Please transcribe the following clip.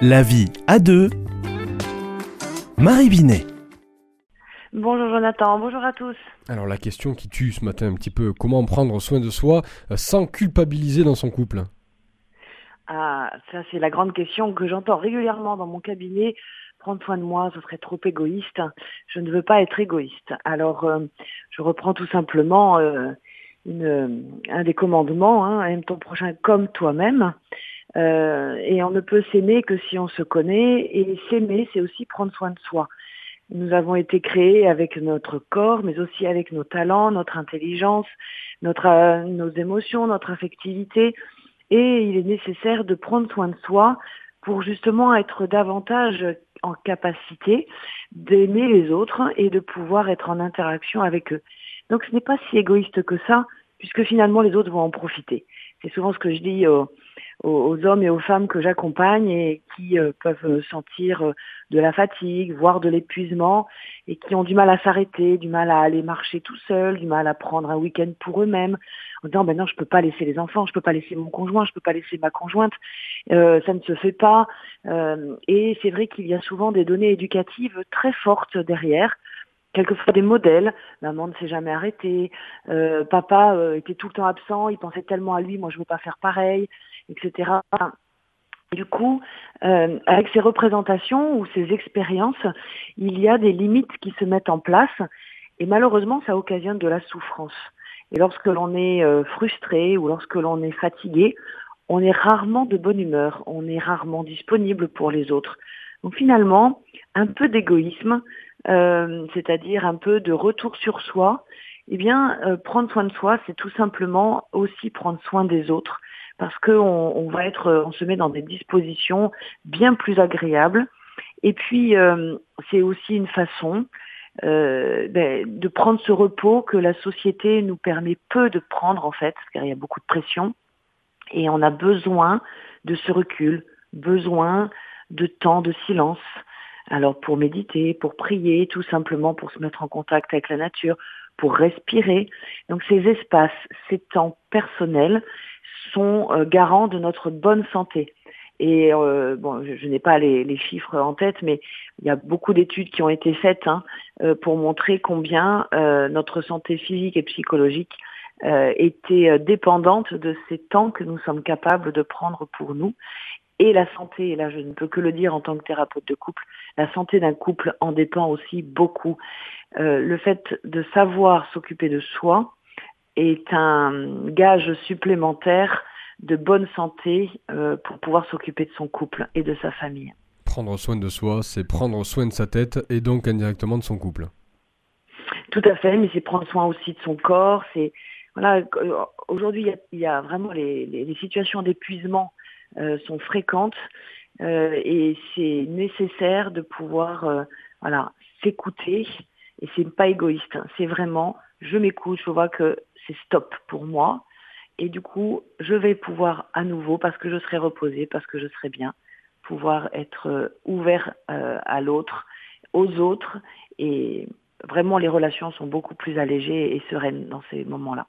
La vie à deux. Marie Binet. Bonjour Jonathan, bonjour à tous. Alors la question qui tue ce matin un petit peu, comment prendre soin de soi euh, sans culpabiliser dans son couple? Ah, ça c'est la grande question que j'entends régulièrement dans mon cabinet. Prendre soin de moi, ce serait trop égoïste. Je ne veux pas être égoïste. Alors euh, je reprends tout simplement euh, un des commandements, hein, aime ton prochain comme toi-même. Et on ne peut s'aimer que si on se connaît. Et s'aimer, c'est aussi prendre soin de soi. Nous avons été créés avec notre corps, mais aussi avec nos talents, notre intelligence, notre, euh, nos émotions, notre affectivité. Et il est nécessaire de prendre soin de soi pour justement être davantage en capacité d'aimer les autres et de pouvoir être en interaction avec eux. Donc ce n'est pas si égoïste que ça, puisque finalement les autres vont en profiter. C'est souvent ce que je dis aux, aux, hommes et aux femmes que j'accompagne et qui euh, peuvent sentir euh, de la fatigue, voire de l'épuisement, et qui ont du mal à s'arrêter, du mal à aller marcher tout seul, du mal à prendre un week-end pour eux-mêmes, en disant ben non, je peux pas laisser les enfants, je peux pas laisser mon conjoint, je peux pas laisser ma conjointe, euh, ça ne se fait pas. Euh, et c'est vrai qu'il y a souvent des données éducatives très fortes derrière quelquefois des modèles. Maman ne s'est jamais arrêtée. Euh, papa euh, était tout le temps absent. Il pensait tellement à lui. Moi, je veux pas faire pareil, etc. Du coup, euh, avec ces représentations ou ces expériences, il y a des limites qui se mettent en place et malheureusement, ça occasionne de la souffrance. Et lorsque l'on est frustré ou lorsque l'on est fatigué, on est rarement de bonne humeur, on est rarement disponible pour les autres. Donc finalement, un peu d'égoïsme, euh, c'est-à-dire un peu de retour sur soi, eh bien, euh, prendre soin de soi, c'est tout simplement aussi prendre soin des autres, parce qu'on on va être, on se met dans des dispositions bien plus agréables. Et puis, euh, c'est aussi une façon ben, de prendre ce repos que la société nous permet peu de prendre en fait, car il y a beaucoup de pression, et on a besoin de ce recul, besoin de temps de silence, alors pour méditer, pour prier, tout simplement pour se mettre en contact avec la nature, pour respirer. Donc ces espaces, ces temps personnels sont euh, garants de notre bonne santé. Et euh, bon, je, n'ai pas les, chiffres en tête, mais il y a beaucoup d'études qui ont été faites hein, euh, pour montrer combien notre santé physique et psychologique était dépendante de ces temps que nous sommes capables de prendre pour nous et la santé, là je ne peux que le dire en tant que thérapeute de couple, la santé d'un couple en dépend aussi beaucoup. Euh, le fait de savoir s'occuper de soi est un gage supplémentaire de bonne santé euh, pour pouvoir s'occuper de son couple et de sa famille. Prendre soin de soi, c'est prendre soin de sa tête et donc indirectement de son couple. Tout à fait, mais c'est prendre soin aussi de son corps. C'est voilà, euh, aujourd'hui il y, a vraiment les, les situations d'épuisement euh, sont fréquentes euh, et c'est nécessaire de pouvoir voilà s'écouter et c'est pas égoïste, hein. c'est vraiment je m'écoute, je vois que c'est stop pour moi et du coup je vais pouvoir à nouveau parce que je serai reposée, parce que je serai bien, pouvoir être ouvert à l'autre, aux autres et vraiment les relations sont beaucoup plus allégées et sereines dans ces moments-là.